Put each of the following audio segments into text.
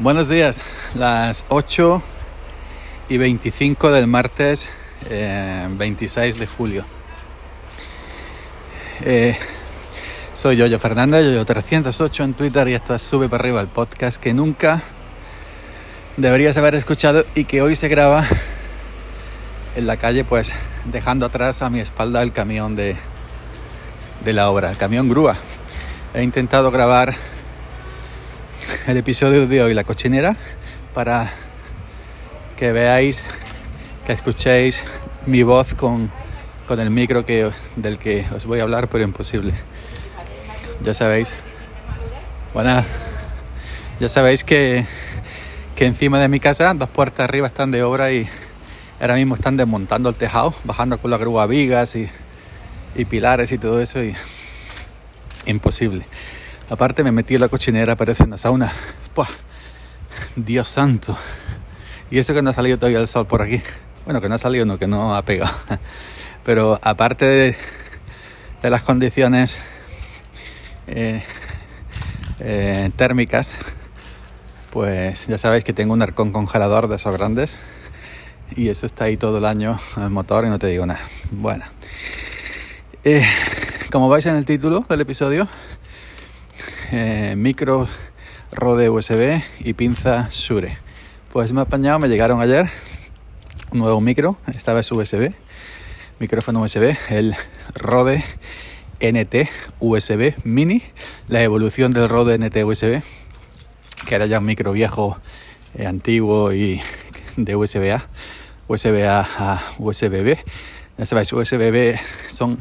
Buenos días, las 8 y 25 del martes eh, 26 de julio. Eh, soy Yoyo Fernández, Yoyo308 en Twitter y esto es Sube para arriba el podcast que nunca deberías haber escuchado y que hoy se graba en la calle pues dejando atrás a mi espalda el camión de, de la obra, el camión grúa. He intentado grabar el episodio de hoy, la cochinera, para que veáis, que escuchéis mi voz con, con el micro que, del que os voy a hablar, pero imposible. Ya sabéis. Bueno, ya sabéis que, que encima de mi casa, dos puertas arriba están de obra y ahora mismo están desmontando el tejado, bajando con la grúa vigas y, y pilares y todo eso y imposible. Aparte me metí en la cochinera, parece una sauna. ¡Puah! Dios santo. Y eso que no ha salido todavía el sol por aquí. Bueno, que no ha salido, no, que no ha pegado. Pero aparte de, las condiciones eh, eh, térmicas, pues ya sabéis que tengo un arcón congelador de esos grandes. Y eso está ahí todo el año el motor y no te digo nada. Bueno. Eh, como vais en el título del episodio, eh, micro Rode USB y pinza Shure. Pues me he apañado, me llegaron ayer un nuevo micro, esta vez USB, micrófono USB, el Rode NT USB Mini, la evolución del Rode NT USB, que era ya un micro viejo, eh, antiguo y de USB A, USB A a USB B. Ya son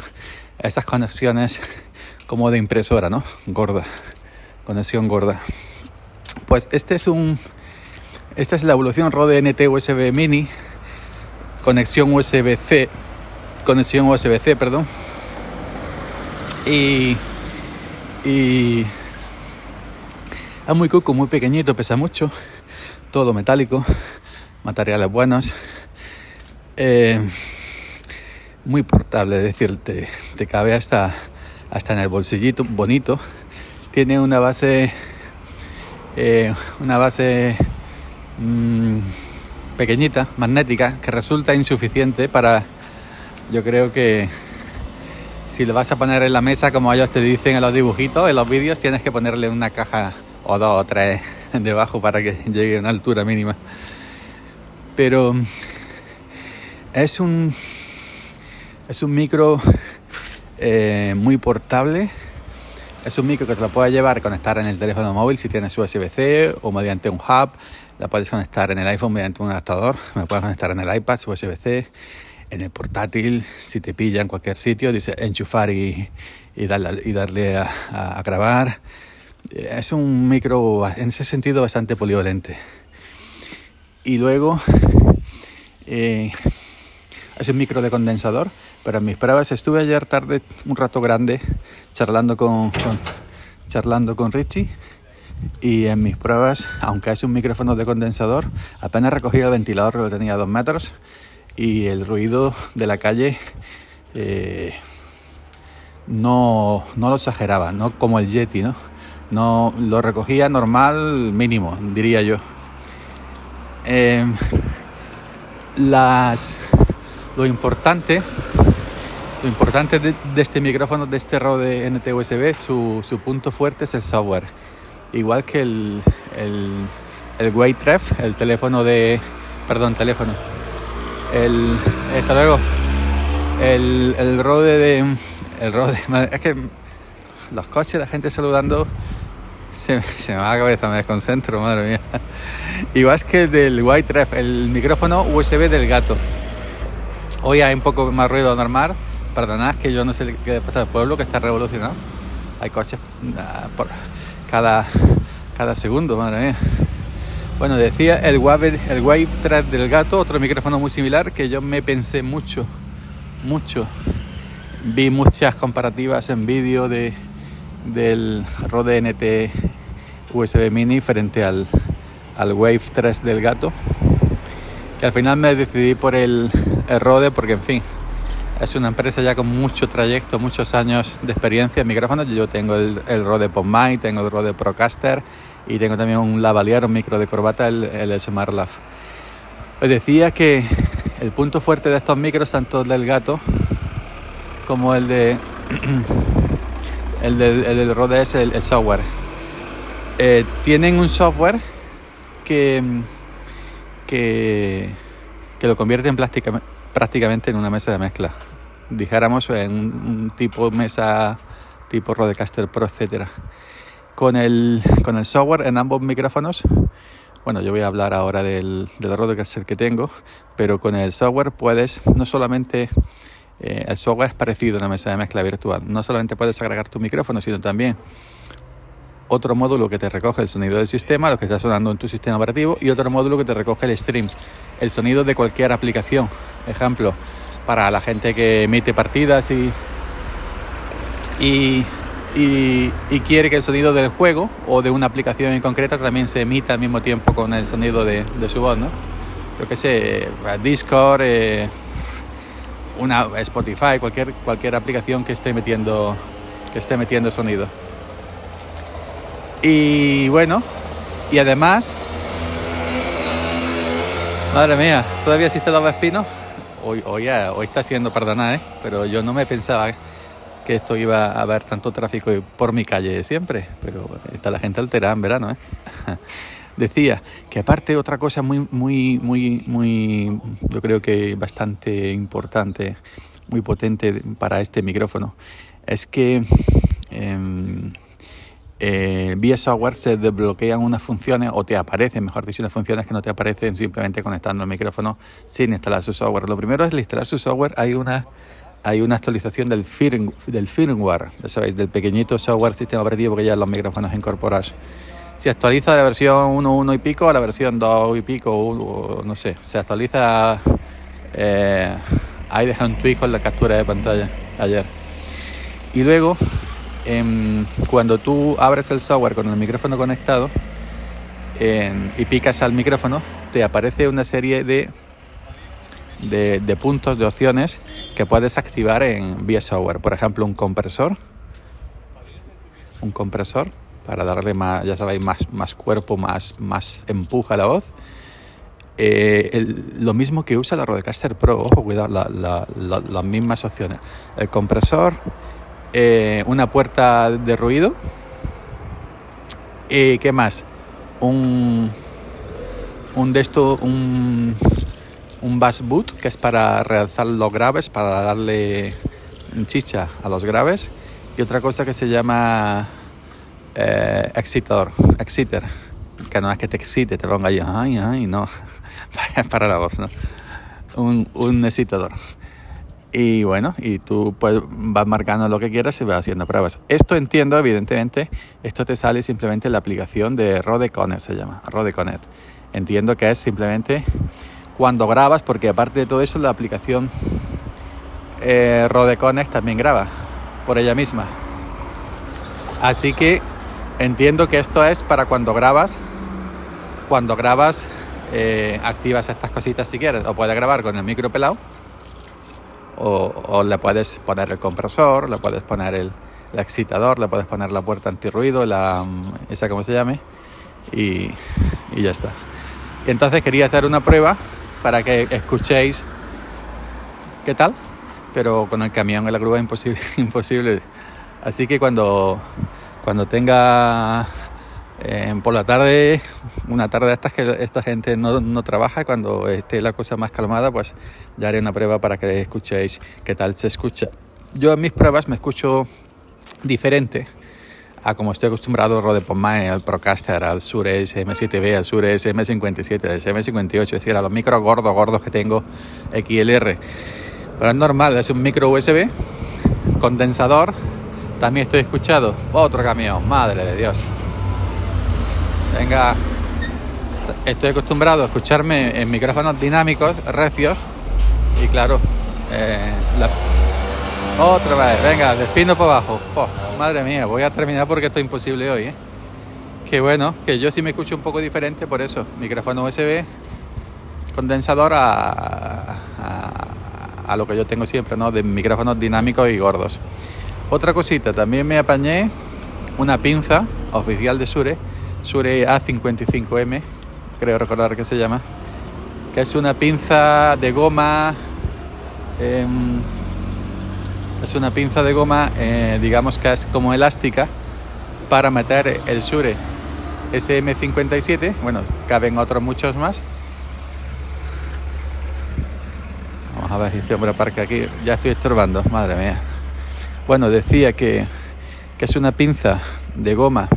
esas conexiones como de impresora, ¿no? Gorda conexión gorda. Pues este es un esta es la evolución Rode NT USB Mini conexión USB-C conexión USB-C, perdón. Y y es muy cuco, muy pequeñito, pesa mucho, todo metálico, materiales buenos. Eh, muy portable, es decir, te, te cabe hasta, hasta en el bolsillito, bonito tiene una base eh, una base mmm, pequeñita, magnética, que resulta insuficiente para, yo creo que si lo vas a poner en la mesa, como ellos te dicen en los dibujitos, en los vídeos, tienes que ponerle una caja o dos o tres debajo para que llegue a una altura mínima. Pero es un, es un micro eh, muy portable es un micro que te lo puedes llevar, conectar en el teléfono móvil si tienes USB-C o mediante un hub. La puedes conectar en el iPhone mediante un adaptador. Me puedes conectar en el iPad USB-C, en el portátil, si te pilla en cualquier sitio, dice enchufar y, darle, a, grabar. Es un micro en ese sentido bastante polivalente. Y luego eh, es un micro de condensador pero en mis pruebas estuve ayer tarde un rato grande charlando con, charlando con Richie y en mis pruebas, aunque es un micrófono de condensador, apenas recogía el ventilador que lo tenía a dos metros y el ruido de la calle eh, no, no, lo exageraba, no como el Yeti, ¿no? no lo recogía normal mínimo, diría yo. Eh, las, lo importante lo importante de, este micrófono, de este Rode NT USB, su, su, punto fuerte es el software. Igual que el, el, el Waytref, el teléfono de... Perdón, teléfono. El... Hasta luego. El, el Rode de... El Rode... Es que los coches, la gente saludando... Se, me va la cabeza, me desconcentro, madre mía. Igual que el del Waytref, el micrófono USB del gato. Hoy hay un poco más ruido normal perdonad que yo no sé qué pasa el pueblo que está revolucionado. Hay coches ah, por cada, cada segundo, madre mía. Bueno, decía el Wave, el Wave Track del gato, otro micrófono muy similar que yo me pensé mucho, mucho. Vi muchas comparativas en vídeo de, del Rode NT USB Mini frente al, al Wave 3 del gato. Que al final me decidí por el, el Rode porque, en fin, es una empresa ya con mucho trayecto, muchos años de experiencia en micrófonos. Yo tengo el, el Rode PodMic, tengo el Rode Procaster y tengo también un lavalier, un micro de corbata, el, el Smart Os decía que el punto fuerte de estos micros, tanto el del gato como el de el del, el Rode es el, software. Eh, tienen un software que, que, que lo convierte en prácticamente en una mesa de mezcla. Dijéramos en un, tipo mesa tipo Rodecaster Pro, etcétera. Con el, con el software en ambos micrófonos, bueno, yo voy a hablar ahora del, del Rodecaster que tengo, pero con el software puedes no solamente eh, el software es parecido a una mesa de mezcla virtual. No solamente puedes agregar tu micrófono, sino también otro módulo que te recoge el sonido del sistema, lo que está sonando en tu sistema operativo, y otro módulo que te recoge el stream, el sonido de cualquier aplicación. Ejemplo, para la gente que emite partidas y, y, quiere que el sonido del juego o de una aplicación en concreta también se emita al mismo tiempo con el sonido de, su voz, ¿no? Yo qué sé, Discord, eh, una Spotify, cualquier, cualquier aplicación que esté metiendo que esté metiendo sonido. Y bueno, y además, madre mía, todavía existe el espino. Hoy, hoy, hoy está siendo perdonada, ¿eh? pero yo no me pensaba que esto iba a haber tanto tráfico por mi calle siempre, pero está la gente alterada en verano, ¿eh? decía que aparte otra cosa muy, muy, muy, muy, yo creo que bastante importante, muy potente para este micrófono, es que em, eh, vía software se desbloquean unas funciones o te aparecen, mejor dicho, unas funciones que no te aparecen simplemente conectando el micrófono sin instalar su software. Lo primero es instalar su software, hay una hay una actualización del, del firmware, ya sabéis, del pequeñito software sistema operativo que ya los micrófonos incorporados se actualiza de la versión 1.1 y pico a la versión 2 y pico, o, no sé, se actualiza. Eh, ahí deja un tweet con la captura de pantalla ayer. Y luego, em, cuando tú abres el software con el micrófono conectado y picas al micrófono, te aparece una serie de, de, puntos, de opciones que puedes activar en vía software. Por ejemplo, un compresor. Un compresor para darle más, ya sabéis, más, más cuerpo, más, más empuje a la voz. Eh, lo mismo que usa la Rodecaster Pro, ojo, cuidado, las mismas opciones. El compresor, eh, una puerta de ruido. y ¿Qué más? Un, un de esto, un, un bass boot, que es para realzar los graves, para darle chicha a los graves. Y otra cosa que se llama eh, excitador, exciter, que no es que te excite, te ponga ahí, ay, ay, no, para la voz, ¿no? Un, un excitador. Y bueno, y tú pues, vas marcando lo que quieras y vas haciendo pruebas. Esto entiendo, evidentemente, esto te sale simplemente en la aplicación de Rode Connect, se llama, Rode Connect. Entiendo que es simplemente cuando grabas, porque aparte de todo eso, la aplicación eh, Rode Connect también graba por ella misma. Así que Entiendo que esto es para cuando grabas, cuando grabas eh, activas estas cositas si quieres, o puedes grabar con el micro pelado, o, le puedes poner el compresor, le puedes poner el, excitador, le puedes poner la puerta antirruido, la, esa como se llame, y, y ya está. Entonces quería hacer una prueba para que escuchéis qué tal, pero con el camión y la grúa imposible, imposible. Así que cuando cuando tenga eh, por la tarde, una tarde de estas que esta gente no, no, trabaja, cuando esté la cosa más calmada, pues ya haré una prueba para que escuchéis qué tal se escucha. Yo en mis pruebas me escucho diferente a como estoy acostumbrado Rode PodMic, al Procaster, al Shure SM7B, al Shure SM57, al SM58, es decir, a los micros gordos, gordos que tengo XLR. Pero es normal, es un micro USB, condensador, también estoy escuchado. Otro camión, madre de Dios. Venga, estoy acostumbrado a escucharme en micrófonos dinámicos, recios. Y claro, eh, otra vez, venga, despino por abajo. Madre mía, voy a terminar porque esto es imposible hoy. ¿eh? Que bueno, que yo sí me escucho un poco diferente por eso. Micrófono USB, condensador a, a lo que yo tengo siempre, ¿no? De micrófonos dinámicos y gordos. Otra cosita, también me apañé una pinza oficial de Sure, Shure A55M, creo recordar que se llama, que es una pinza de goma, em, es una pinza de goma, eh, digamos que es como elástica, para meter el Shure SM57, bueno, caben otros muchos más. Vamos a ver si este hombre aparca aquí, ya estoy estorbando, madre mía. Bueno, decía que, que es una pinza de goma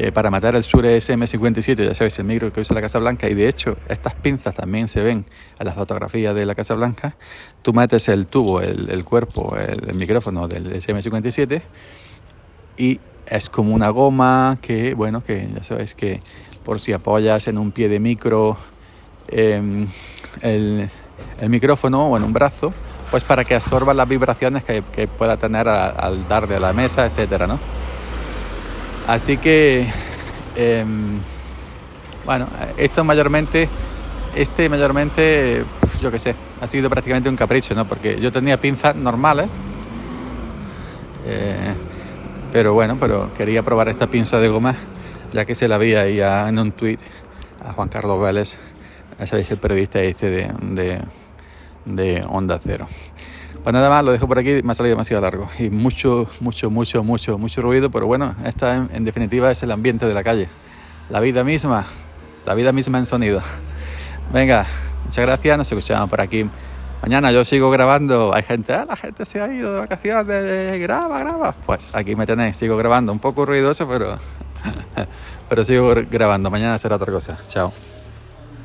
eh, para matar el Shure SM57, ya sabéis, el micro que usa la Casa Blanca, y de hecho estas pinzas también se ven en las fotografías de la Casa Blanca. Tú metes el tubo, el, cuerpo, el, micrófono del SM57 y es como una goma que, bueno, que ya sabéis que por si apoyas en un pie de micro em, el, micrófono o en un brazo, pues para que absorba las vibraciones que, pueda tener al darle a la mesa, etcétera, ¿no? Así que, em, bueno, esto mayormente, este mayormente, yo qué sé, ha sido prácticamente un capricho, ¿no? Porque yo tenía pinzas normales, eh, pero bueno, pero quería probar esta pinza de goma, ya que se la vi ahí en un tweet a Juan Carlos Vélez, ese es periodista este de, de, de Onda Cero. Pues nada más, lo dejo por aquí, me ha salido demasiado largo y mucho, mucho, mucho, mucho, mucho ruido, pero bueno, esta en, definitiva es el ambiente de la calle, la vida misma, la vida misma en sonido. Venga, muchas gracias, nos escuchamos por aquí. Mañana yo sigo grabando, hay gente, ah, la gente se ha ido de vacaciones, graba, graba. Pues aquí me tenéis, sigo grabando, un poco ruidoso, pero, pero sigo grabando. Mañana será otra cosa. Chao.